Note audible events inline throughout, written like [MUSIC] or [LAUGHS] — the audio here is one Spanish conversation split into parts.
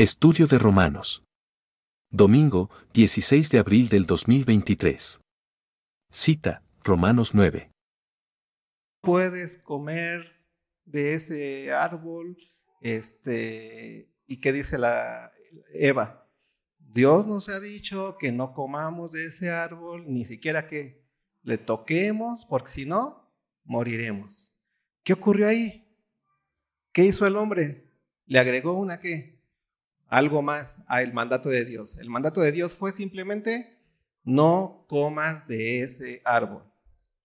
Estudio de Romanos. Domingo, 16 de abril del 2023. Cita, Romanos 9. Puedes comer de ese árbol, este, y qué dice la Eva. Dios nos ha dicho que no comamos de ese árbol, ni siquiera que le toquemos, porque si no, moriremos. ¿Qué ocurrió ahí? ¿Qué hizo el hombre? Le agregó una qué? Algo más al mandato de Dios. El mandato de Dios fue simplemente no comas de ese árbol.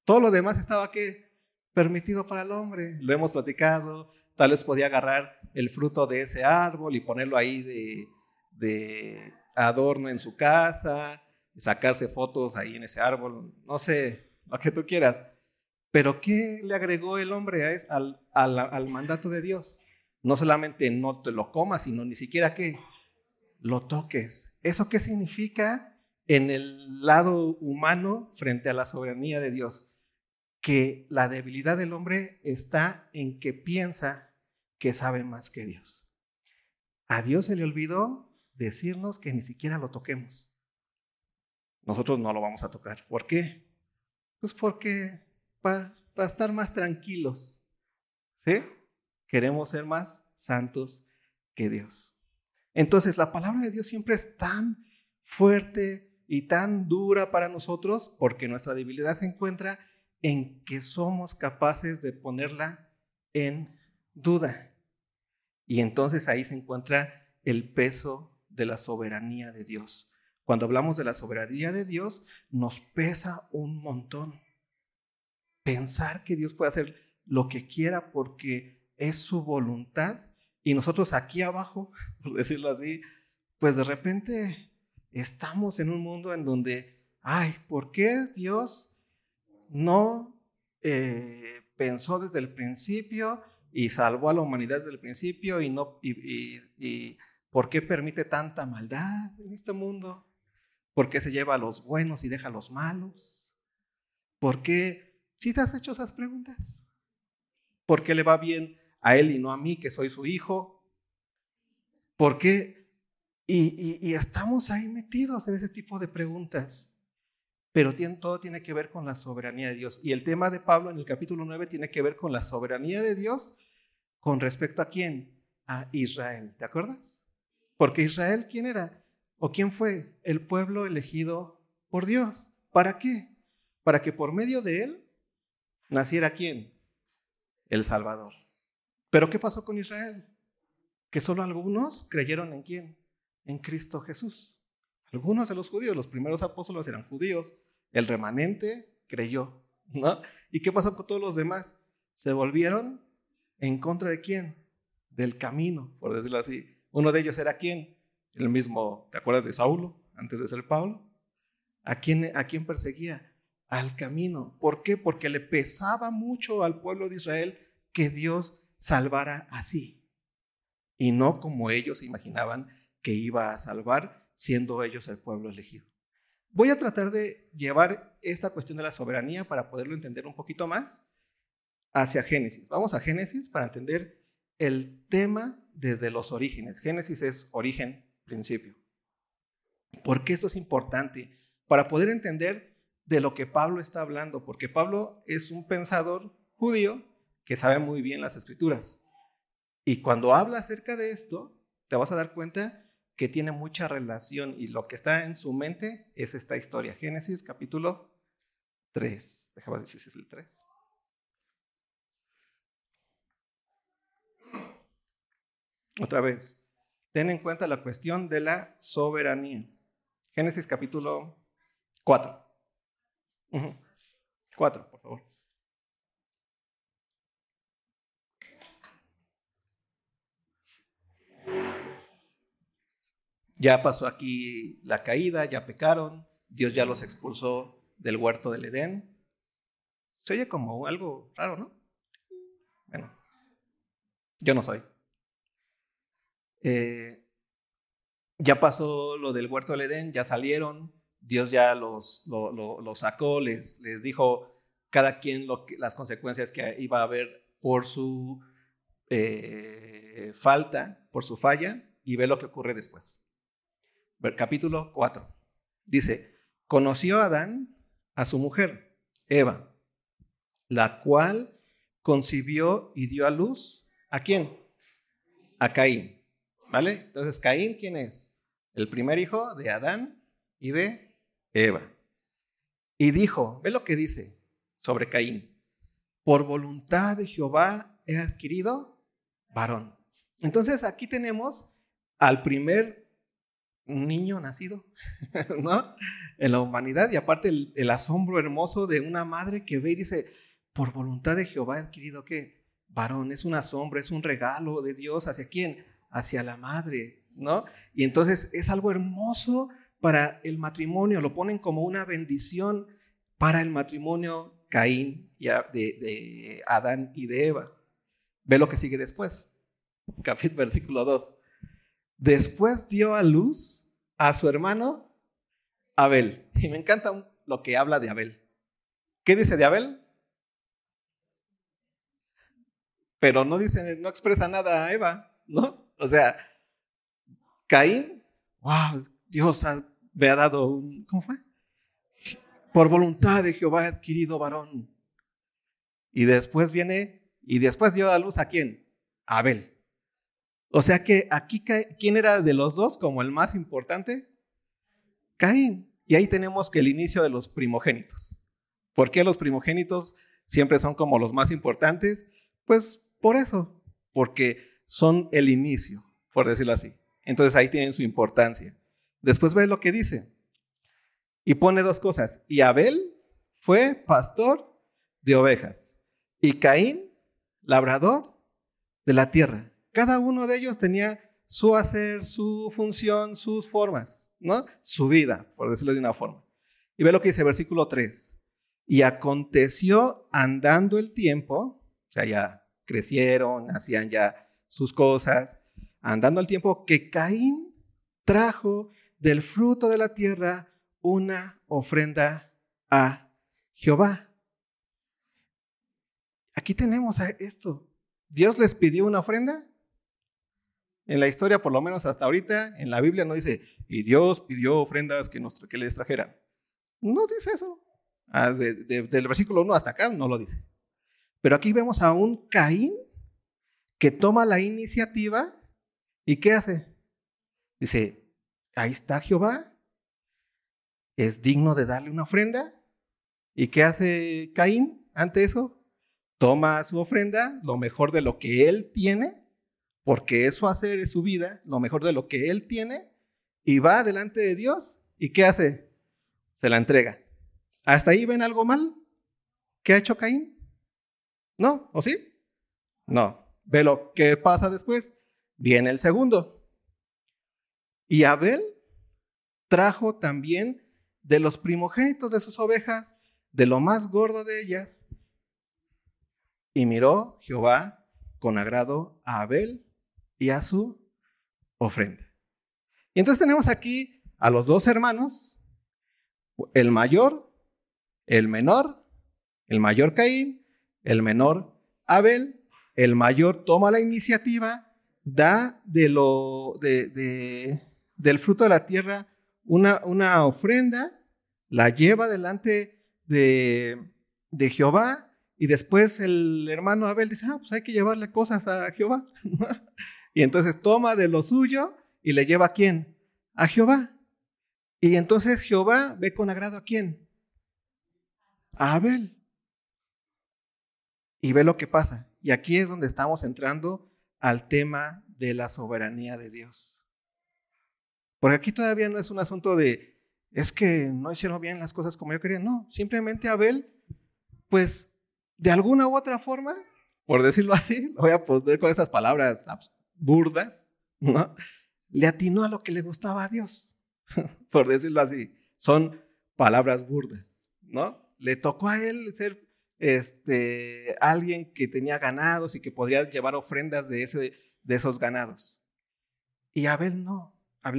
Todo lo demás estaba qué? Permitido para el hombre. Lo hemos platicado. Tal vez podía agarrar el fruto de ese árbol y ponerlo ahí de, adorno en su casa, sacarse fotos ahí en ese árbol, no sé, lo que tú quieras. Pero ¿qué le agregó el hombre al, al, mandato de Dios? No solamente no te lo comas, sino ni siquiera que lo toques. ¿Eso qué significa en el lado humano frente a la soberanía de Dios? Que la debilidad del hombre está en que piensa que sabe más que Dios. A Dios se le olvidó decirnos que ni siquiera lo toquemos. Nosotros no lo vamos a tocar. ¿Por qué? Pues porque para estar más tranquilos. ¿Sí? Queremos ser más santos que Dios. Entonces, la palabra de Dios siempre es tan fuerte y tan dura para nosotros porque nuestra debilidad se encuentra en que somos capaces de ponerla en duda. Y entonces ahí se encuentra el peso de la soberanía de Dios. Cuando hablamos de la soberanía de Dios, nos pesa un montón. Pensar que Dios puede hacer lo que quiera porque es su voluntad y nosotros aquí abajo, [LAUGHS] por decirlo así, pues de repente estamos en un mundo en donde, ay, ¿por qué Dios no eh, pensó desde el principio y salvó a la humanidad desde el principio y no y ¿Por qué permite tanta maldad en este mundo? ¿Por qué se lleva a los buenos y deja a los malos? ¿Por qué? ¿Sí te has hecho esas preguntas? ¿Por qué le va bien a él y no a mí, que soy su hijo? ¿Por qué? Y, estamos ahí metidos en ese tipo de preguntas. Pero todo tiene que ver con la soberanía de Dios. Y el tema de Pablo en el capítulo 9 tiene que ver con la soberanía de Dios con respecto a quién? A Israel. ¿Te acuerdas? Porque Israel, ¿quién era? ¿O quién fue? El pueblo elegido por Dios. ¿Para qué? Para que por medio de él naciera quién? El Salvador. Pero ¿qué pasó con Israel? Que solo algunos creyeron en quién? En Cristo Jesús. Algunos de los judíos, los primeros apóstoles eran judíos. El remanente creyó. ¿no? ¿Y qué pasó con todos los demás? Se volvieron en contra de quién? Del camino, por decirlo así. Uno de ellos era quién? El mismo, ¿te acuerdas de Saulo antes de ser Pablo? ¿A quién, a quién perseguía? Al camino. ¿Por qué? Porque le pesaba mucho al pueblo de Israel que Dios salvara así. Y no como ellos imaginaban que iba a salvar siendo ellos el pueblo elegido. Voy a tratar de llevar esta cuestión de la soberanía para poderlo entender un poquito más hacia Génesis. Vamos a Génesis para entender el tema desde los orígenes. Génesis es origen, principio. ¿Por qué esto es importante? Para poder entender de lo que Pablo está hablando, porque Pablo es un pensador judío que sabe muy bien las escrituras. Y cuando habla acerca de esto, te vas a dar cuenta que tiene mucha relación y lo que está en su mente es esta historia. Génesis capítulo 3. Déjame ver si es el 3. Otra vez, ten en cuenta la cuestión de la soberanía. Génesis capítulo 4. 4, por favor. Ya pasó aquí la caída, ya pecaron, Dios ya los expulsó del huerto del Edén. Se oye como algo raro, ¿no? Bueno, yo no soy. Eh, ya pasó lo del huerto del Edén, ya salieron, Dios ya los, los sacó, les, les dijo cada quien las consecuencias que iba a haber por su eh, falta, por su falla, y ve lo que ocurre después. Capítulo 4. Dice, conoció Adán a su mujer, Eva, la cual concibió y dio a luz. ¿A quién? A Caín. ¿Vale? Entonces, Caín, ¿quién es? El primer hijo de Adán y de Eva. Y dijo, ve lo que dice sobre Caín, por voluntad de Jehová he adquirido varón. Entonces aquí tenemos al primer niño nacido, [LAUGHS] ¿no? En la humanidad y aparte el, asombro hermoso de una madre que ve y dice, por voluntad de Jehová he adquirido qué? Varón, es un asombro, es un regalo de Dios hacia quién? Hacia la madre, ¿no? Y entonces es algo hermoso para el matrimonio, lo ponen como una bendición para el matrimonio Caín y de, de Adán y de Eva. Ve lo que sigue después. Capítulo versículo 2. Después dio a luz a su hermano Abel. Y me encanta lo que habla de Abel. ¿Qué dice de Abel? Pero no dice, no expresa nada a Eva, ¿no? O sea, Caín, wow, Dios me ha dado un, ¿cómo fue? Por voluntad de Jehová he adquirido varón. Y después viene, y después dio a luz a quién? A Abel. O sea que aquí, ¿quién era de los dos como el más importante? Caín. Y ahí tenemos que el inicio de los primogénitos. ¿Por qué los primogénitos siempre son como los más importantes? Pues por eso, porque son el inicio, por decirlo así. Entonces ahí tienen su importancia. Después ve lo que dice. Y pone dos cosas. Y Abel fue pastor de ovejas. Y Caín, labrador de la tierra. Cada uno de ellos tenía su hacer, su función, sus formas, ¿no? Su vida, por decirlo de una forma. Y ve lo que dice versículo 3. Y aconteció andando el tiempo, o sea, ya crecieron, hacían ya sus cosas, andando el tiempo, que Caín trajo del fruto de la tierra una ofrenda a Jehová. Aquí tenemos esto. ¿Dios les pidió una ofrenda? En la historia, por lo menos hasta ahorita, en la Biblia no dice, y Dios pidió ofrendas que, les trajeran. No dice eso. Ah, del versículo 1 hasta acá no lo dice. Pero aquí vemos a un Caín que toma la iniciativa y ¿qué hace? Dice, ahí está Jehová, es digno de darle una ofrenda. ¿Y qué hace Caín ante eso? Toma su ofrenda, lo mejor de lo que él tiene, porque eso hacer es su vida, lo mejor de lo que él tiene, y va delante de Dios. ¿Y qué hace? Se la entrega. ¿Hasta ahí ven algo mal? ¿Qué ha hecho Caín? ¿No? ¿O sí? No. Ve lo que pasa después. Viene el segundo. Y Abel trajo también de los primogénitos de sus ovejas, de lo más gordo de ellas. Y miró Jehová con agrado a Abel y a su ofrenda. Y entonces tenemos aquí a los dos hermanos, el mayor, el menor, el mayor Caín, el menor Abel, el mayor toma la iniciativa, da de lo de, del fruto de la tierra una, una ofrenda, la lleva delante de, de, Jehová y después el hermano Abel dice, ah, pues hay que llevarle cosas a Jehová. [LAUGHS] y entonces toma de lo suyo y le lleva a quién? A Jehová. Y entonces Jehová ve con agrado a quién? A Abel. Y ve lo que pasa. Y aquí es donde estamos entrando al tema de la soberanía de Dios. Porque aquí todavía no es un asunto de, es que no hicieron bien las cosas como yo quería. No, simplemente Abel, pues de alguna u otra forma, por decirlo [LAUGHS] así, lo voy a poner con esas palabras burdas, ¿no? Le atinó a lo que le gustaba a Dios, [LAUGHS] por decirlo así. Son palabras burdas, ¿no? Le tocó a él ser este, alguien que tenía ganados y que podía llevar ofrendas de, ese, de esos ganados. Y Abel no. Ah,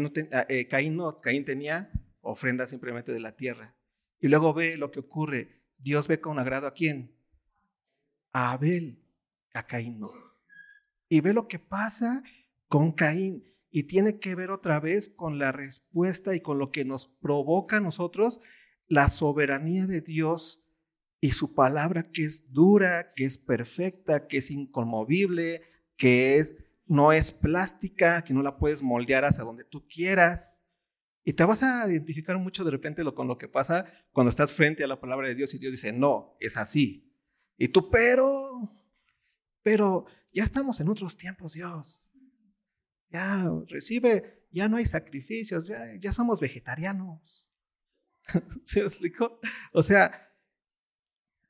eh, Caín no, Caín tenía ofrenda simplemente de la tierra. Y luego ve lo que ocurre. Dios ve con agrado a quién? A Abel, a Caín no. Y ve lo que pasa con Caín. y tiene que ver otra vez con la respuesta y con lo que nos provoca a nosotros la soberanía de Dios y su palabra que es dura, que es perfecta, que es inconmovible, que es no es plástica, que no la puedes moldear hacia donde tú quieras. Y te vas a identificar mucho de repente lo, con lo que pasa cuando estás frente a la palabra de Dios y Dios dice, no, es así. Y tú, pero, pero ya estamos en otros tiempos, Dios. Ya recibe, ya no hay sacrificios, ya, ya somos vegetarianos. [LAUGHS] ¿Se explicó? O sea,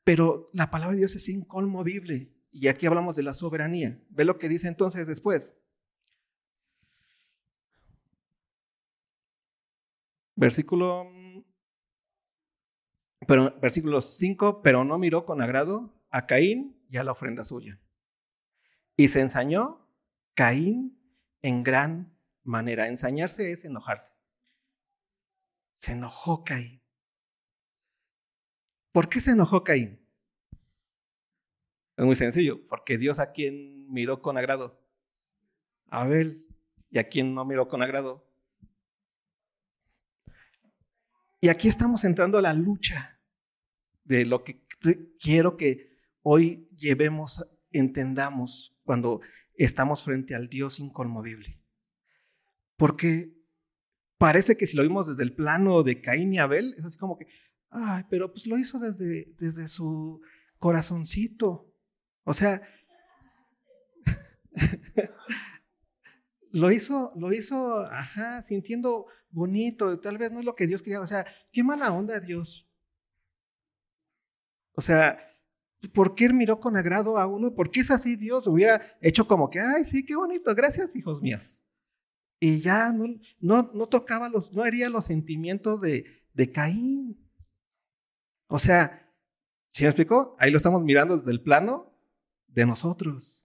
pero la palabra de Dios es inconmovible. Y aquí hablamos de la soberanía. Ve lo que dice entonces después. Versículo, pero, versículo 5, pero no miró con agrado a Caín y a la ofrenda suya. Y se ensañó Caín en gran manera. Ensañarse es enojarse. Se enojó Caín. ¿Por qué se enojó Caín? Es muy sencillo, porque Dios a quien miró con agrado. A Abel. ¿Y a quien no miró con agrado? Y aquí estamos entrando a la lucha de lo que quiero que hoy llevemos, entendamos cuando estamos frente al Dios inconmovible. Porque parece que si lo vimos desde el plano de Caín y Abel, es así como que, ay, pero pues lo hizo desde, desde su corazoncito. O sea, [LAUGHS] lo hizo, lo hizo, ajá, sintiendo bonito, tal vez no es lo que Dios quería, o sea, qué mala onda Dios. O sea, ¿por qué miró con agrado a uno? ¿Por qué es así Dios? Hubiera hecho como que, ay, sí, qué bonito, gracias, hijos míos. Y ya no, no, tocaba los, no haría los sentimientos de, de Caín. O sea, ¿sí me explicó? Ahí lo estamos mirando desde el plano de nosotros,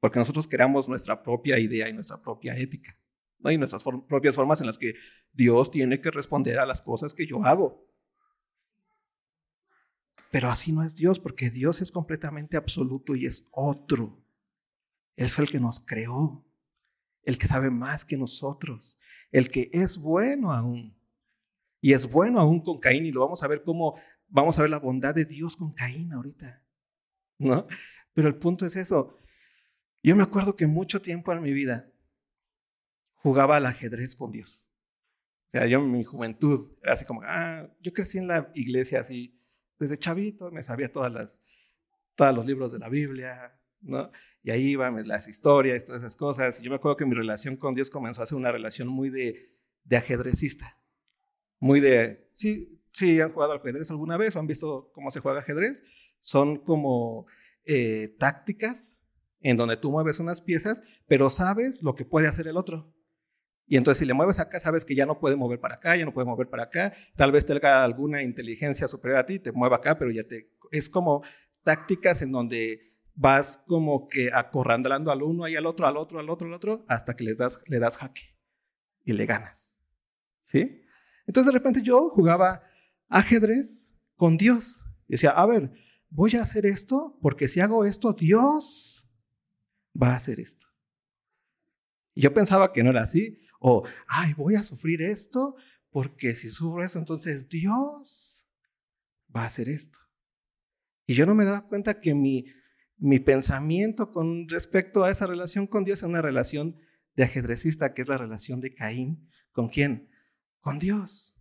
porque nosotros creamos nuestra propia idea y nuestra propia ética, ¿no? y nuestras propias formas en las que Dios tiene que responder a las cosas que yo hago. Pero así no es Dios, porque Dios es completamente absoluto y es otro. Él es el que nos creó, el que sabe más que nosotros, el que es bueno aún. Y es bueno aún con Caín, y lo vamos a ver cómo, vamos a ver la bondad de Dios con Caín ahorita. ¿No? Pero el punto es eso. Yo me acuerdo que mucho tiempo en mi vida jugaba al ajedrez con Dios. O sea, yo en mi juventud era así como, ah, yo crecí en la iglesia así, desde chavito me sabía todas las, todos los libros de la Biblia, ¿no? Y ahí iban las historias, todas esas cosas. Y yo me acuerdo que mi relación con Dios comenzó a ser una relación muy de, de ajedrecista. Muy de, sí, sí, han jugado al ajedrez alguna vez o han visto cómo se juega ajedrez. Son como eh, tácticas en donde tú mueves unas piezas, pero sabes lo que puede hacer el otro. Y entonces si le mueves acá, sabes que ya no puede mover para acá, ya no puede mover para acá. Tal vez tenga alguna inteligencia superior a ti, te mueva acá, pero ya te... Es como tácticas en donde vas como que acorralando al uno y al otro, al otro, al otro, al otro, hasta que les das, le das jaque y le ganas. ¿Sí? Entonces de repente yo jugaba ajedrez con Dios. Y decía, a ver, voy a hacer esto porque si hago esto, Dios va a hacer esto. Y yo pensaba que no era así. O, ay, voy a sufrir esto porque si sufro esto, entonces Dios va a hacer esto. Y yo no me daba cuenta que mi, mi pensamiento con respecto a esa relación con Dios es una relación de ajedrecista, que es la relación de Caín. ¿Con quién? Con Dios.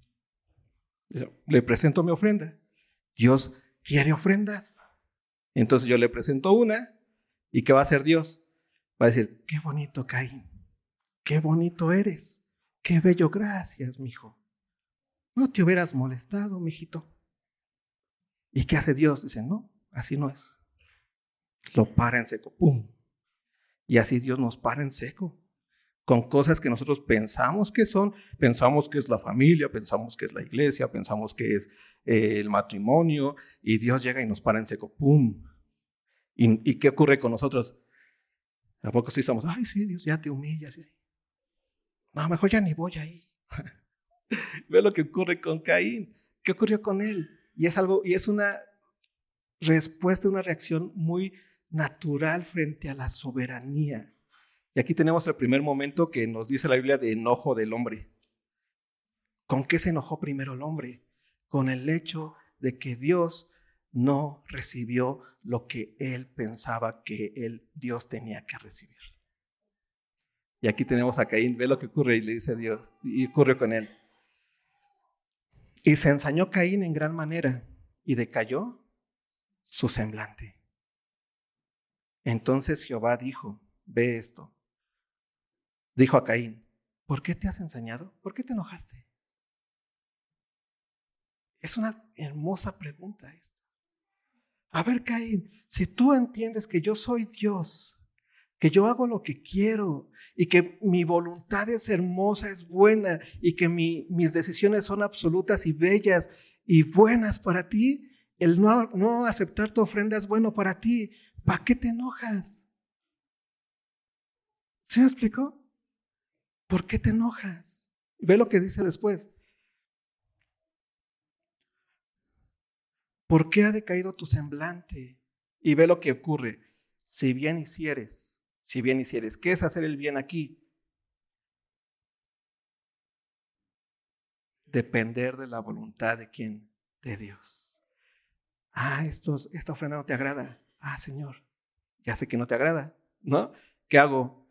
Le presento mi ofrenda. Dios quiere ofrendas. Entonces yo le presento una y ¿qué va a hacer Dios? Va a decir, qué bonito Caín, qué bonito eres, qué bello, gracias, mijo. No te hubieras molestado, mijito. ¿Y qué hace Dios? Dice, no, así no es. Lo para en seco, ¡pum! Y así Dios nos para en seco con cosas que nosotros pensamos que son, pensamos que es la familia, pensamos que es la iglesia, pensamos que es eh, el matrimonio, y Dios llega y nos para en seco, ¡pum! ¿Y, qué ocurre con nosotros? ¿A poco sí estamos, ay, sí, Dios ya te humillas? No, mejor ya ni voy ahí. [LAUGHS] Ve lo que ocurre con Caín. ¿Qué ocurrió con él? Y es algo, y es una respuesta, una reacción muy natural frente a la soberanía Y aquí tenemos el primer momento que nos dice la Biblia de enojo del hombre. ¿Con qué se enojó primero el hombre? Con el hecho de que Dios no recibió lo que él pensaba que el Dios tenía que recibir. Y aquí tenemos a Caín, ve lo que ocurre y le dice a Dios, y ocurre con él. Y se ensañó Caín en gran manera y decayó su semblante. Entonces Jehová dijo, ve esto. Dijo a Caín, ¿por qué te has ensañado? ¿Por qué te enojaste? Es una hermosa pregunta esta. A ver, Caín, si tú entiendes que yo soy Dios, que yo hago lo que quiero y que mi voluntad es hermosa, es buena y que mis decisiones son absolutas y bellas y buenas para ti, el no, no aceptar tu ofrenda es bueno para ti. ¿Para qué te enojas? ¿Se me explicó? ¿Por qué te enojas? Ve lo que dice después. ¿Por qué ha decaído tu semblante? Y ve lo que ocurre. Si bien hicieres, si bien hicieres, ¿qué es hacer el bien aquí? Depender de la voluntad de quién? De Dios. Ah, esta ofrenda no te agrada. Ah, Señor, ya sé que no te agrada, ¿no? ¿Qué hago?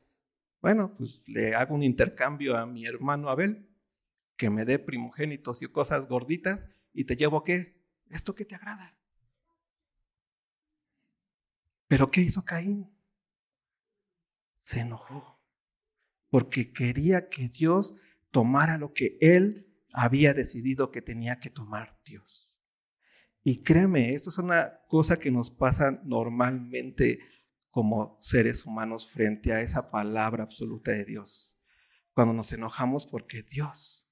Bueno, pues le hago un intercambio a mi hermano Abel, que me dé primogénitos y cosas gorditas, y te llevo qué? esto que te agrada. Pero ¿qué hizo Caín? Se enojó porque quería que Dios tomara lo que él había decidido que tenía que tomar Dios. Y créeme, esto es una cosa que nos pasa normalmente como seres humanos frente a esa palabra absoluta de Dios. Cuando nos enojamos porque Dios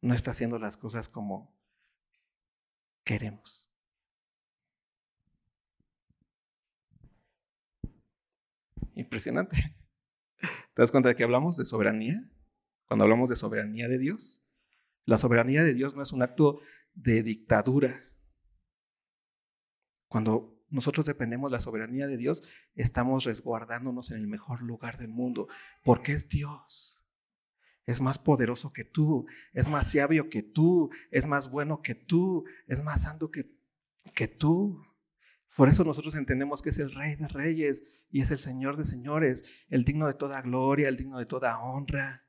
no está haciendo las cosas como queremos. Impresionante. ¿Te das cuenta de que hablamos de soberanía? Cuando hablamos de soberanía de Dios, la soberanía de Dios no es un acto de dictadura. Cuando nosotros dependemos de la soberanía de Dios, estamos resguardándonos en el mejor lugar del mundo, porque es Dios es más poderoso que tú, es más sabio que tú, es más bueno que tú, es más santo que, que tú. Por eso nosotros entendemos que es el Rey de Reyes y es el Señor de Señores, el digno de toda gloria, el digno de toda honra,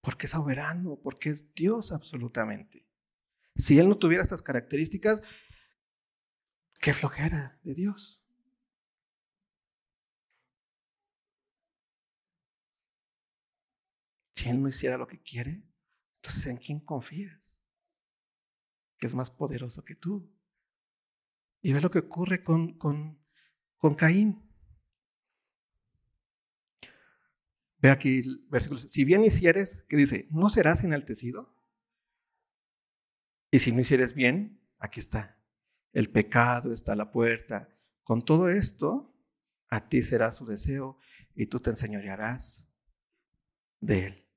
porque es soberano, porque es Dios absolutamente. Si Él no tuviera estas características, qué flojera de Dios. Si Él no hiciera lo que quiere, entonces ¿en quién confías? Que es más poderoso que tú. Y ve lo que ocurre con, con, con Caín. Ve aquí el versículo. Si bien hicieres, ¿qué dice? ¿No serás enaltecido? Y si no hicieres bien, aquí está. El pecado está a la puerta. Con todo esto, a ti será su deseo y tú te enseñorearás de él.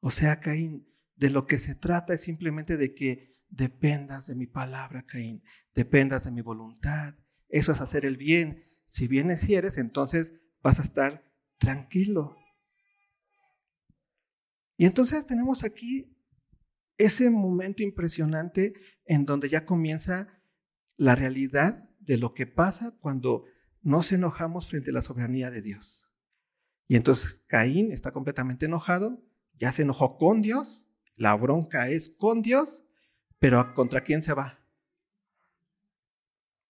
O sea, Caín, de lo que se trata es simplemente de que dependas de mi palabra, Caín, dependas de mi voluntad. Eso es hacer el bien. Si bien hicieres, entonces vas a estar tranquilo. Y entonces tenemos aquí ese momento impresionante en donde ya comienza la realidad de lo que pasa cuando nos enojamos frente a la soberanía de Dios. Y entonces Caín está completamente enojado ya se enojó con Dios, la bronca es con Dios, pero ¿contra quién se va?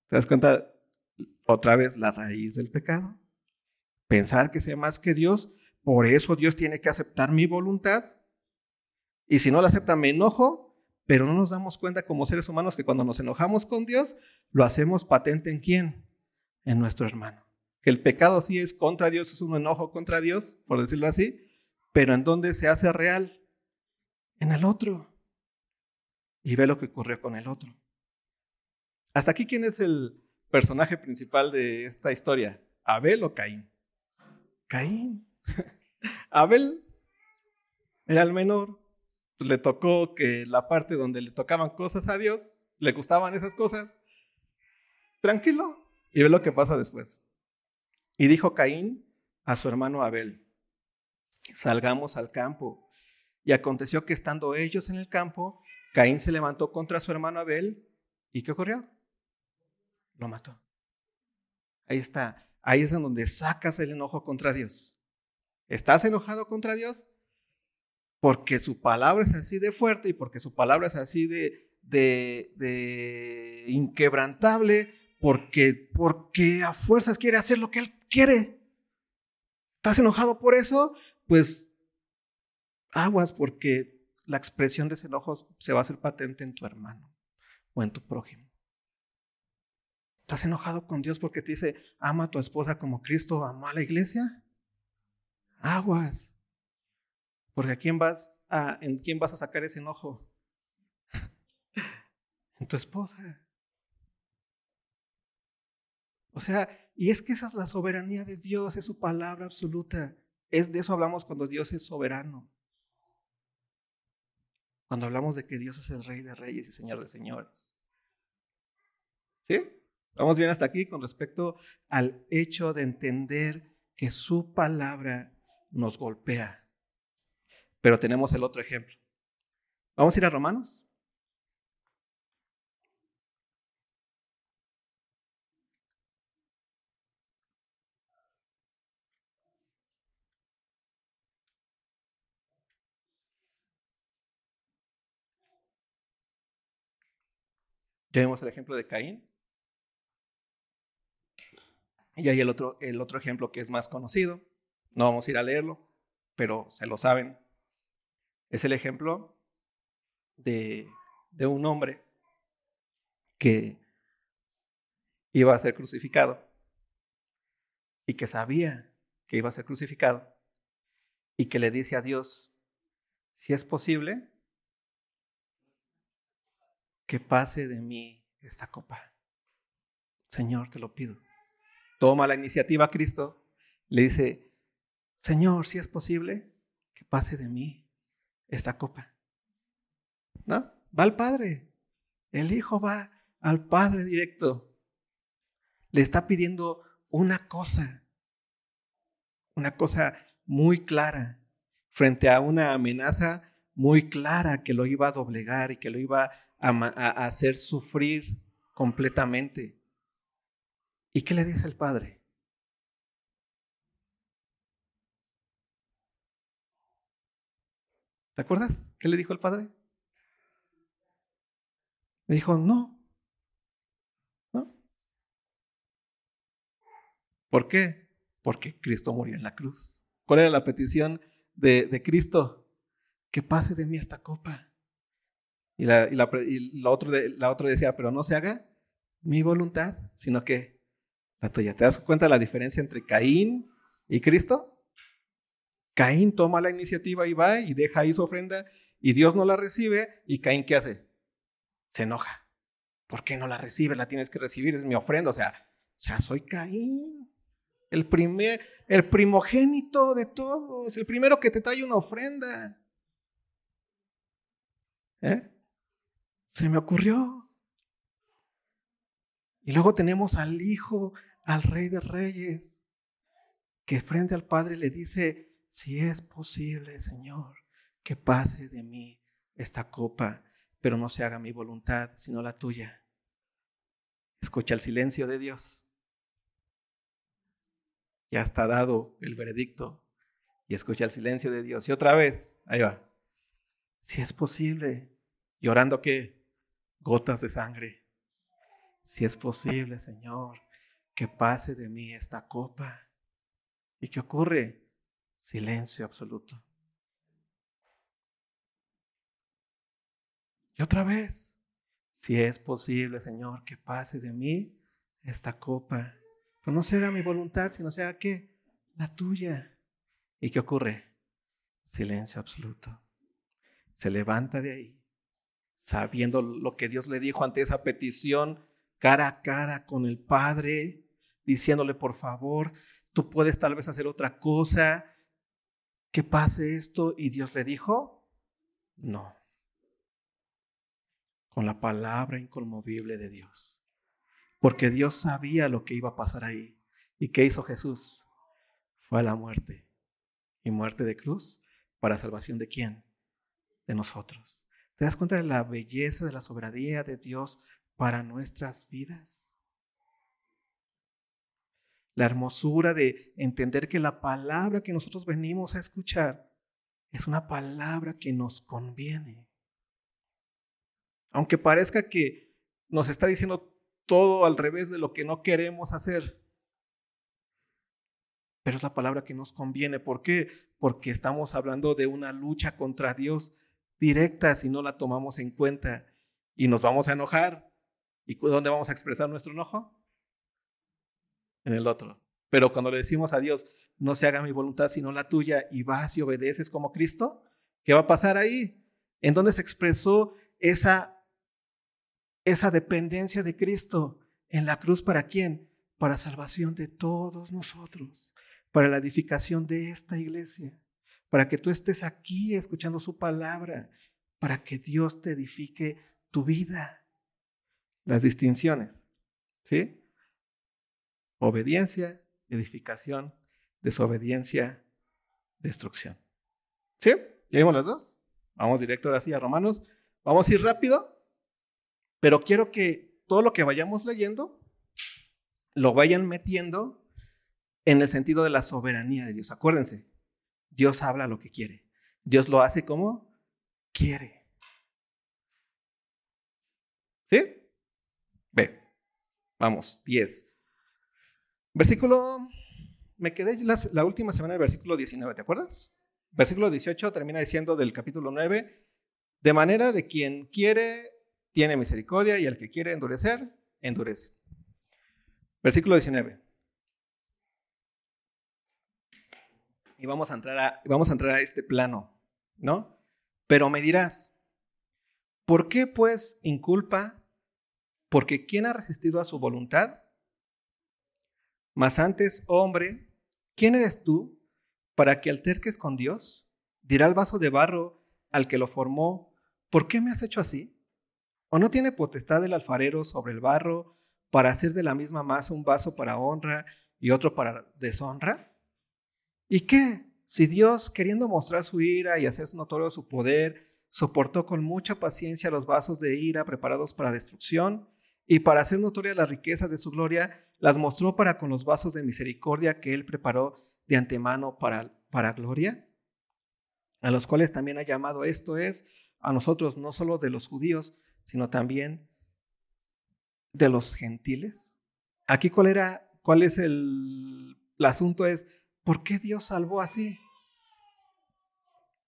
¿Te das cuenta? Otra vez la raíz del pecado. Pensar que sé más que Dios, por eso Dios tiene que aceptar mi voluntad. Y si no la acepta, me enojo, pero no nos damos cuenta como seres humanos que cuando nos enojamos con Dios, lo hacemos patente en quién? En nuestro hermano. Que el pecado sí es contra Dios, es un enojo contra Dios, por decirlo así, pero ¿en dónde se hace real? En el otro. Y ve lo que ocurrió con el otro. Hasta aquí, ¿quién es el personaje principal de esta historia? ¿Abel o Caín? Caín. [LAUGHS] Abel era el menor. Pues le tocó que la parte donde le tocaban cosas a Dios, le gustaban esas cosas. Tranquilo. Y ve lo que pasa después. Y dijo Caín a su hermano Abel, salgamos al campo. Y aconteció que estando ellos en el campo, Caín se levantó contra su hermano Abel. ¿Y qué ocurrió? Lo mató. Ahí está. Ahí es en donde sacas el enojo contra Dios. ¿Estás enojado contra Dios? Porque su palabra es así de fuerte y porque su palabra es así de, de, de inquebrantable, porque, porque a fuerzas quiere hacer lo que Él quiere. ¿Estás enojado por eso? Pues aguas porque la expresión de ese enojo se va a hacer patente en tu hermano o en tu prójimo. ¿Estás enojado con Dios porque te dice, ama a tu esposa como Cristo amó a la iglesia? Aguas. Porque ¿a quién vas a, ¿en quién vas a sacar ese enojo? [LAUGHS] en tu esposa. O sea, y es que esa es la soberanía de Dios, es su palabra absoluta. Es de eso hablamos cuando Dios es soberano. Cuando hablamos de que Dios es el Rey de Reyes y Señor de Señores. ¿Sí? Vamos bien hasta aquí con respecto al hecho de entender que su palabra nos golpea. Pero tenemos el otro ejemplo. Vamos a ir a Romanos. Tenemos el ejemplo de Caín. Y hay el otro, el otro ejemplo que es más conocido. No vamos a ir a leerlo, pero se lo saben. Es el ejemplo de, de un hombre que iba a ser crucificado y que sabía que iba a ser crucificado y que le dice a Dios, si es posible, que pase de mí esta copa. Señor, te lo pido toma la iniciativa Cristo, le dice, Señor, si es posible, que pase de mí esta copa. ¿No? Va al Padre. El Hijo va al Padre directo. Le está pidiendo una cosa, una cosa muy clara, frente a una amenaza muy clara que lo iba a doblegar y que lo iba a, a hacer sufrir completamente. ¿Y qué le dice el padre? ¿Te acuerdas? ¿Qué le dijo el padre? Le dijo, no. ¿No? ¿Por qué? Porque Cristo murió en la cruz. ¿Cuál era la petición de, Cristo? Que pase de mí esta copa. Y, la, y, la, la otra decía, pero no se haga mi voluntad, sino que la tuya. ¿Te das cuenta de la diferencia entre Caín y Cristo? Caín toma la iniciativa y va y deja ahí su ofrenda y Dios no la recibe y Caín ¿qué hace? Se enoja. ¿Por qué no la recibe? La tienes que recibir, es mi ofrenda. O sea, ya soy Caín. El, primer, el primogénito de todos, el primero que te trae una ofrenda. ¿Eh? Se me ocurrió. Y luego tenemos al Hijo al Rey de Reyes, que frente al Padre le dice, si es posible, Señor, que pase de mí esta copa, pero no se haga mi voluntad, sino la tuya. Escucha el silencio de Dios. Ya está dado el veredicto. Y escucha el silencio de Dios. Y otra vez, ahí va. Si es posible, llorando qué? Gotas de sangre. Si es posible, Señor, que pase de mí esta copa. ¿Y qué ocurre? Silencio absoluto. Y otra vez, si es posible, Señor, que pase de mí esta copa. Pero no sea mi voluntad, sino sea que la tuya. ¿Y qué ocurre? Silencio absoluto. Se levanta de ahí, sabiendo lo que Dios le dijo ante esa petición, cara a cara con el Padre, diciéndole, por favor, tú puedes tal vez hacer otra cosa, que pase esto. Y Dios le dijo, no. Con la palabra inconmovible de Dios. Porque Dios sabía lo que iba a pasar ahí. ¿Y qué hizo Jesús? Fue a la muerte. ¿Y muerte de cruz? ¿Para salvación de quién? De nosotros. ¿Te das cuenta de la belleza de la soberanía de Dios para nuestras vidas? La hermosura de entender que la palabra que nosotros venimos a escuchar es una palabra que nos conviene. Aunque parezca que nos está diciendo todo al revés de lo que no queremos hacer. Pero es la palabra que nos conviene. ¿Por qué? Porque estamos hablando de una lucha contra Dios directa si no la tomamos en cuenta y nos vamos a enojar. ¿Y dónde vamos a expresar nuestro enojo? En el otro. Pero cuando le decimos a Dios, no se haga mi voluntad sino la tuya, y vas y obedeces como Cristo, ¿qué va a pasar ahí? En dónde se expresó esa, esa dependencia de Cristo en la cruz para quién? Para salvación de todos nosotros, para la edificación de esta iglesia, para que tú estés aquí escuchando su palabra, para que Dios te edifique tu vida. Las distinciones, ¿sí? Obediencia, edificación, desobediencia, destrucción. ¿Sí? ¿Ya las dos? Vamos directo ahora sí a Romanos. Vamos a ir rápido, pero quiero que todo lo que vayamos leyendo lo vayan metiendo en el sentido de la soberanía de Dios. Acuérdense, Dios habla lo que quiere. Dios lo hace como quiere. ¿Sí? Ve, vamos, 10. Versículo, me quedé la, última semana del versículo 19, ¿te acuerdas? Versículo 18 termina diciendo del capítulo 9, de manera de quien quiere, tiene misericordia y el que quiere endurecer, endurece. Versículo 19. Y vamos a entrar a, vamos a, entrar a este plano, ¿no? Pero me dirás, ¿por qué pues inculpa? Porque ¿quién ha resistido a su voluntad? Mas antes, hombre, ¿quién eres tú para que alterques con Dios? Dirá el vaso de barro al que lo formó, ¿por qué me has hecho así? ¿O no tiene potestad el alfarero sobre el barro para hacer de la misma masa un vaso para honra y otro para deshonra? ¿Y qué? Si Dios, queriendo mostrar su ira y hacer notorio su poder, soportó con mucha paciencia los vasos de ira preparados para destrucción, y para hacer notoria las riquezas de su gloria, las mostró para con los vasos de misericordia que él preparó de antemano para, para gloria, a los cuales también ha llamado esto es a nosotros no solo de los judíos, sino también de los gentiles. Aquí cuál era, cuál es el asunto es, ¿Por qué Dios salvó así?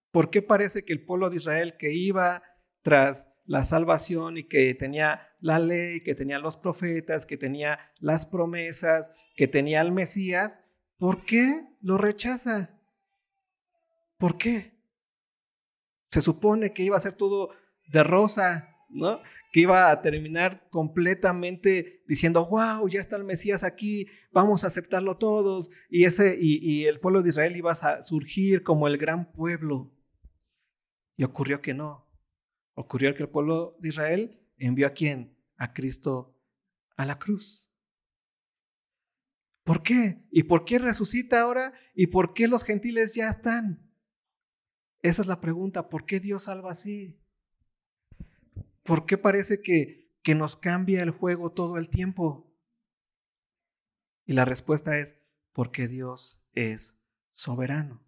¿Por qué parece que el pueblo de Israel que iba tras la salvación y que tenía la ley, que tenía los profetas, que tenía las promesas, que tenía al Mesías, ¿por qué lo rechaza? ¿Por qué? Se supone que iba a ser todo de rosa, ¿no? Que iba a terminar completamente diciendo, wow, ya está el Mesías aquí, vamos a aceptarlo todos. Y, ese, y, el pueblo de Israel iba a surgir como el gran pueblo. Y ocurrió que no. Ocurrió que el pueblo de Israel envió a quién? A Cristo a la cruz. ¿Por qué? ¿Y por qué resucita ahora? ¿Y por qué los gentiles ya están? Esa es la pregunta. ¿Por qué Dios salva así? ¿Por qué parece que, que nos cambia el juego todo el tiempo? Y la respuesta es porque Dios es soberano.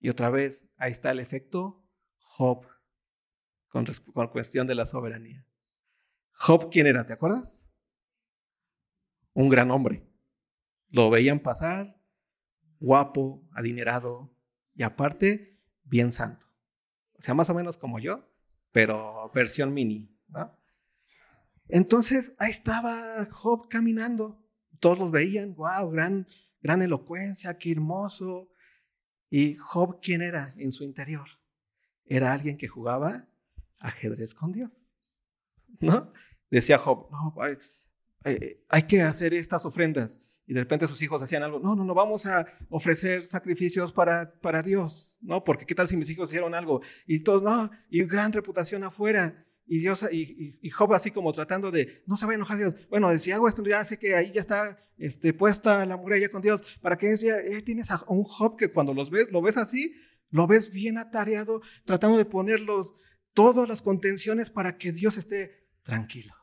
Y otra vez, ahí está el efecto Job con, con, cuestión de la soberanía. Job, ¿quién era? ¿Te acuerdas? Un gran hombre. Lo veían pasar, guapo, adinerado, y aparte bien santo. O sea, más o menos como yo, pero versión mini, ¿no? Entonces, ahí estaba Job caminando. Todos los veían, wow, gran, gran elocuencia, qué hermoso. ¿Y Job quién era en su interior? Era alguien que jugaba ajedrez con Dios, ¿no? Decía Job, no, hay que hacer estas ofrendas y de repente sus hijos hacían algo, no, no, no, vamos a ofrecer sacrificios para, para Dios, ¿no? Porque qué tal si mis hijos hicieron algo y todos, no, y gran reputación afuera. y Dios, y, Job así como tratando de, no se va a enojar Dios. Bueno, si hago esto, ya sé que ahí ya está este, puesta la muralla con Dios. ¿Para que ya eh, tienes a un Job que cuando los ves, lo ves así, lo ves bien atareado, tratando de ponerlos todas las contenciones para que Dios esté tranquilo.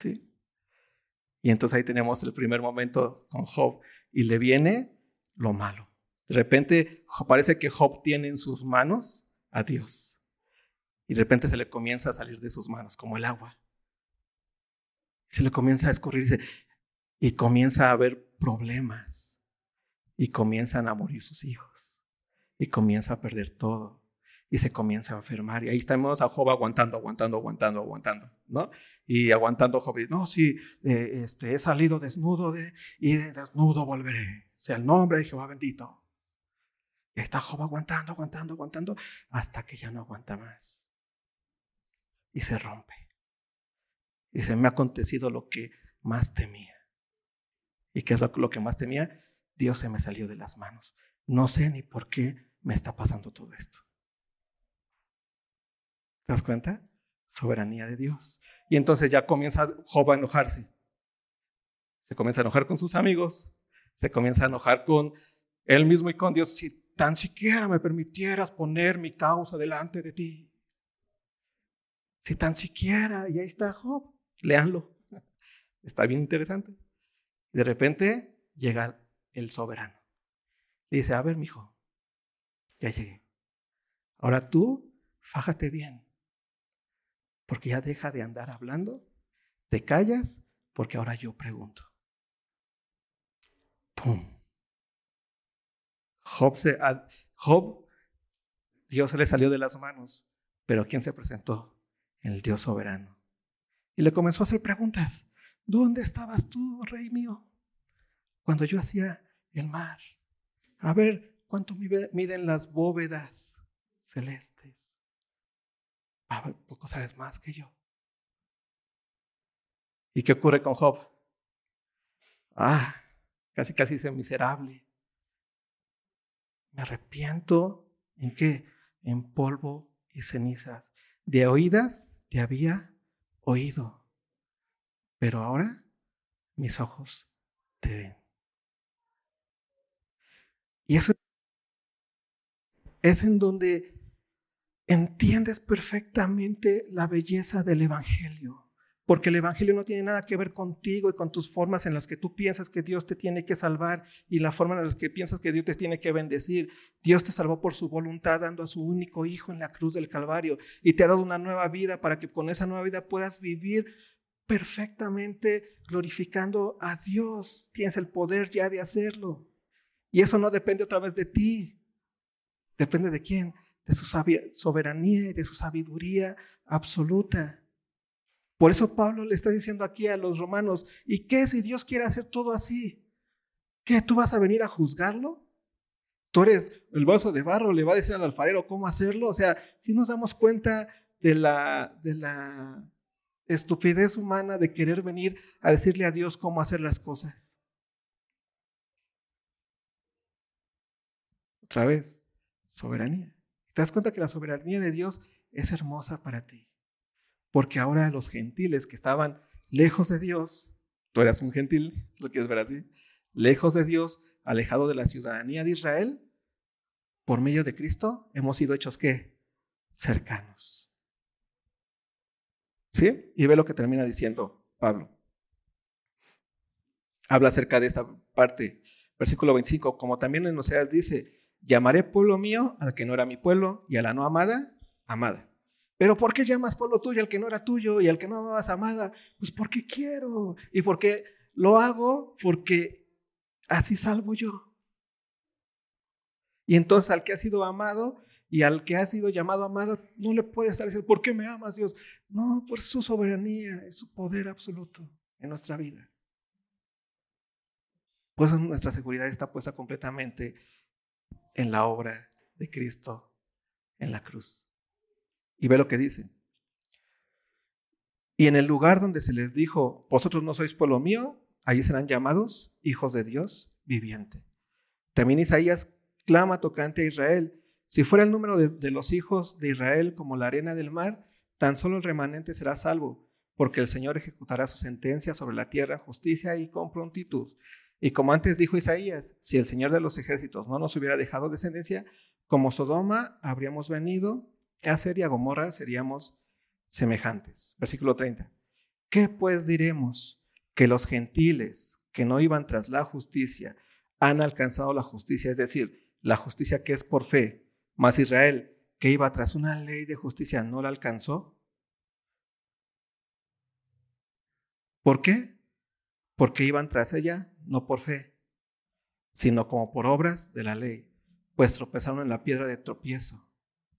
¿Sí? Y entonces ahí tenemos el primer momento con Job y le viene lo malo. De repente parece que Job tiene en sus manos a Dios. Y de repente se le comienza a salir de sus manos como el agua. Se le comienza a escurrir y comienza a haber problemas. Y comienzan a morir sus hijos. Y comienza a perder todo y se comienza a enfermar. Y ahí estamos a Job aguantando, aguantando, aguantando, aguantando, Y aguantando Job, no, sí, eh, este, he salido desnudo de, y desnudo volveré. Sea el nombre de Jehová bendito. Está Job aguantando, aguantando, aguantando, hasta que ya no aguanta más. Y se rompe. Y se me ha acontecido lo que más temía. ¿Y qué es lo, lo que más temía? Dios se me salió de las manos. No sé ni por qué me está pasando todo esto. ¿Te das cuenta? Soberanía de Dios. Y entonces ya comienza Job a enojarse. Se comienza a enojar con sus amigos, se comienza a enojar con él mismo y con Dios. Si tan siquiera me permitieras poner mi causa delante de ti. Si tan siquiera, y ahí está Job, léanlo. Está bien interesante. De repente llega el soberano. dice, a ver, mijo, ya llegué. Ahora tú, fájate bien porque ya deja de andar hablando, te callas, porque ahora yo pregunto. ¡Pum! Job, Dios se le salió de las manos, pero ¿quién se presentó? El Dios soberano. Y le comenzó a hacer preguntas. ¿Dónde estabas tú, rey mío? Cuando yo hacía el mar. A ver, ¿cuánto miden las bóvedas celestes? Ah, poco sabes más que yo. ¿Y qué ocurre con Job? Ah, casi casi dice miserable. Me arrepiento en qué? En polvo y cenizas. De oídas te había oído, pero ahora mis ojos te ven. Y eso es en donde entiendes perfectamente la belleza del Evangelio. Porque el Evangelio no tiene nada que ver contigo y con tus formas en las que tú piensas que Dios te tiene que salvar y la forma en las que piensas que Dios te tiene que bendecir. Dios te salvó por su voluntad dando a su único Hijo en la cruz del Calvario y te ha dado una nueva vida para que con esa nueva vida puedas vivir perfectamente glorificando a Dios. Tienes el poder ya de hacerlo. Y eso no depende otra vez de ti. Depende de quién? De su soberanía y de su sabiduría absoluta. Por eso Pablo le está diciendo aquí a los romanos, ¿y qué si Dios quiere hacer todo así? ¿Qué? ¿Tú vas a venir a juzgarlo? ¿Tú eres el vaso de barro? ¿Le va a decir al alfarero cómo hacerlo? O sea, si nos damos cuenta de la, de la estupidez humana de querer venir a decirle a Dios cómo hacer las cosas. Otra vez, soberanía. ¿Te das cuenta que la soberanía de Dios es hermosa para ti? Porque ahora los gentiles que estaban lejos de Dios, tú eras un gentil, lo quieres ver así, lejos de Dios, alejado de la ciudadanía de Israel, por medio de Cristo hemos sido hechos qué? Cercanos. ¿Sí? Y ve lo que termina diciendo Pablo. Habla acerca de esta parte, versículo 25, como también en Oseas dice, Llamaré pueblo mío al que no era mi pueblo y a la no amada, amada. Pero ¿por qué llamas pueblo tuyo al que no era tuyo y al que no amabas amada? Pues porque quiero y porque lo hago porque así salvo yo. Y entonces al que ha sido amado y al que ha sido llamado amado, no le puede estar diciendo, ¿por qué me amas Dios? No, por su soberanía, es su poder absoluto en nuestra vida. Pues nuestra seguridad está puesta completamente en la obra de Cristo en la cruz. Y ve lo que dice. Y en el lugar donde se les dijo, vosotros no sois pueblo mío, allí serán llamados hijos de Dios viviente. También Isaías clama tocante a Israel, si fuera el número de, de los hijos de Israel como la arena del mar, tan solo el remanente será salvo, porque el Señor ejecutará su sentencia sobre la tierra justicia y con prontitud. Y como antes dijo Isaías, si el Señor de los ejércitos no nos hubiera dejado descendencia, como Sodoma habríamos venido a ser y a Gomorra seríamos semejantes. Versículo 30. ¿Qué pues diremos? Que los gentiles que no iban tras la justicia han alcanzado la justicia, es decir, la justicia que es por fe, mas Israel que iba tras una ley de justicia no la alcanzó. ¿Por qué? Porque iban tras ella no por fe, sino como por obras de la ley, pues tropezaron en la piedra de tropiezo.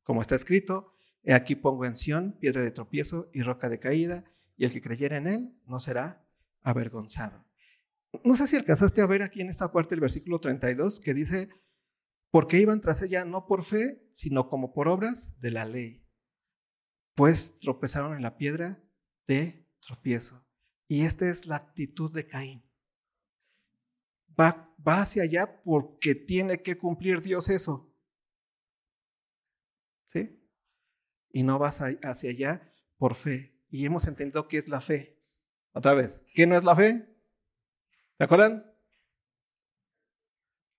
Como está escrito, he aquí pongo en Sión piedra de tropiezo y roca de caída, y el que creyera en él no será avergonzado. No sé si alcanzaste a ver aquí en esta parte del versículo 32 que dice, porque iban tras ella no por fe, sino como por obras de la ley, pues tropezaron en la piedra de tropiezo. Y esta es la actitud de Caín. Va, hacia allá porque tiene que cumplir Dios eso. ¿Sí? Y no vas hacia allá por fe. Y hemos entendido qué es la fe. Otra vez, ¿qué no es la fe? ¿Se acuerdan?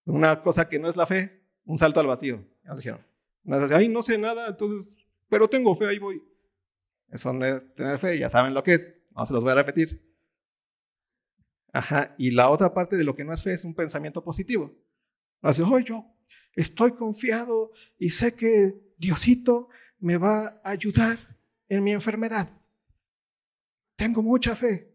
Una cosa que no es la fe, un salto al vacío. Ya dijeron. Ay, no sé nada, entonces, pero tengo fe, ahí voy. Eso no es tener fe, ya saben lo que es. No se los voy a repetir. Ajá, y la otra parte de lo que no es fe es un pensamiento positivo. Así, oh, yo estoy confiado y sé que Diosito me va a ayudar en mi enfermedad. Tengo mucha fe.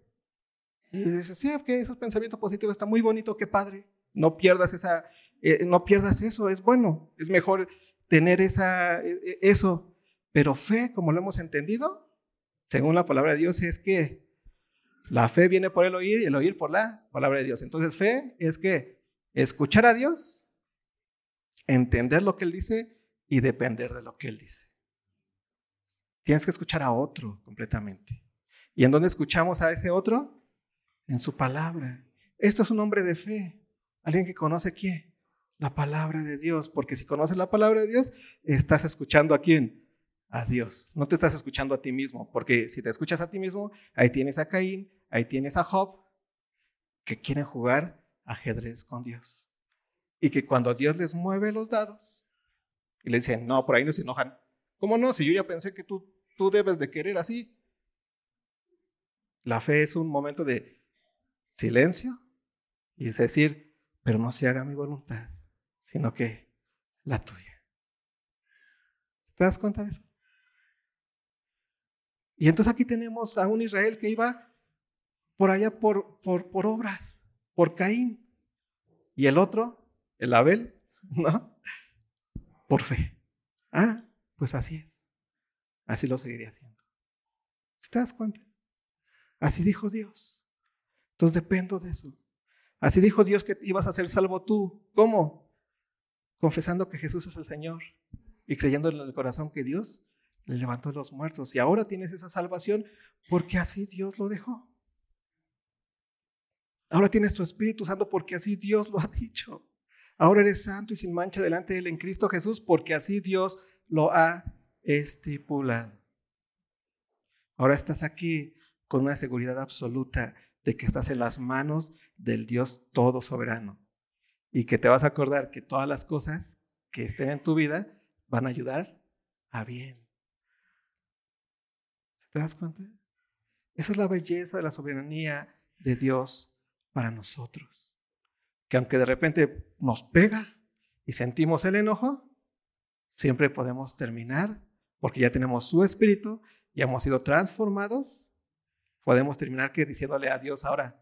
Y dices, sí, que esos pensamientos positivos está muy bonito, qué padre. No pierdas esa, eh, no pierdas eso, es bueno, es mejor tener esa, e, e, eso. Pero fe, como lo hemos entendido, según la palabra de Dios, es que la fe viene por el oír y el oír por la palabra de Dios. Entonces, fe es que escuchar a Dios, entender lo que Él dice y depender de lo que Él dice. Tienes que escuchar a otro completamente. ¿Y en dónde escuchamos a ese otro? En su palabra. Esto es un hombre de fe. Alguien que conoce quién? La palabra de Dios. Porque si conoces la palabra de Dios, estás escuchando a quién? A Dios. No te estás escuchando a ti mismo. Porque si te escuchas a ti mismo, ahí tienes a Caín, ahí tienes a Job, que quieren jugar ajedrez con Dios. Y que cuando Dios les mueve los dados y le dicen, no, por ahí no se enojan. ¿Cómo no? Si yo ya pensé que tú tú debes de querer así. La fe es un momento de silencio y es decir, pero no se haga mi voluntad, sino que la tuya. ¿Te das cuenta de eso? Y entonces aquí tenemos a un Israel que iba por allá por, por, obras, por Caín. Y el otro, el Abel, [LAUGHS] ¿no? Por fe. Ah, pues así es. Así lo seguiría haciendo. ¿Te das cuenta? Así dijo Dios. Entonces dependo de eso. Así dijo Dios que ibas a ser salvo tú. ¿Cómo? Confesando que Jesús es el Señor y creyendo en el corazón que Dios le levantó los muertos. Y ahora tienes esa salvación porque así Dios lo dejó. Ahora tienes tu Espíritu Santo porque así Dios lo ha dicho. Ahora eres santo y sin mancha delante de Él en Cristo Jesús porque así Dios lo ha estipulado. Ahora estás aquí con una seguridad absoluta de que estás en las manos del Dios todo soberano y que te vas a acordar que todas las cosas que estén en tu vida van a ayudar a bien. ¿Te das cuenta? Esa es la belleza de la soberanía de Dios para nosotros. Que aunque de repente nos pega y sentimos el enojo, siempre podemos terminar porque ya tenemos su espíritu, ya hemos sido transformados, podemos terminar que diciéndole a Dios ahora,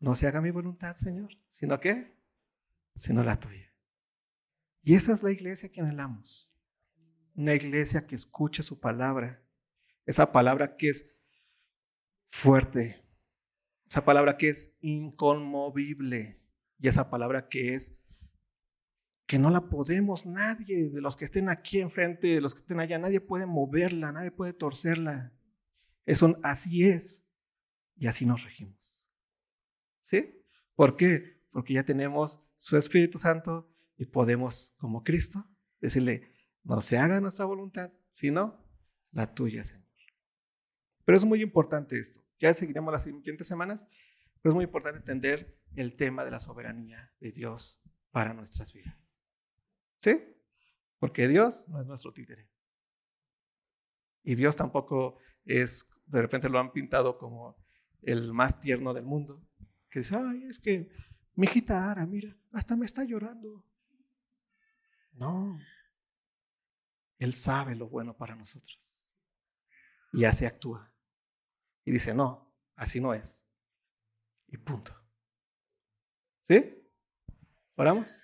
no se haga mi voluntad, Señor, sino que, sino la tuya. Y esa es la iglesia que anhelamos. Una iglesia que escuche su palabra. Esa palabra que es fuerte. Esa palabra que es inconmovible. Y esa palabra que es que no la podemos, nadie de los que estén aquí enfrente, de los que estén allá, nadie puede moverla, nadie puede torcerla. Eso así es y así nos regimos. ¿Sí? ¿Por qué? Porque ya tenemos su Espíritu Santo y podemos, como Cristo, Decirle, no se haga nuestra voluntad, sino la tuya, Señor. Pero es muy importante esto. Ya seguiremos las siguientes semanas, pero es muy importante entender el tema de la soberanía de Dios para nuestras vidas. ¿Sí? Porque Dios no es nuestro títere. Y Dios tampoco es, de repente lo han pintado como el más tierno del mundo. Que dice, ay, es que mi hijita Ara, mira, hasta me está llorando. No. Él sabe lo bueno para nosotros. Y así actúa. Y dice, no, así no es. Y punto. ¿Sí? ¿Oramos?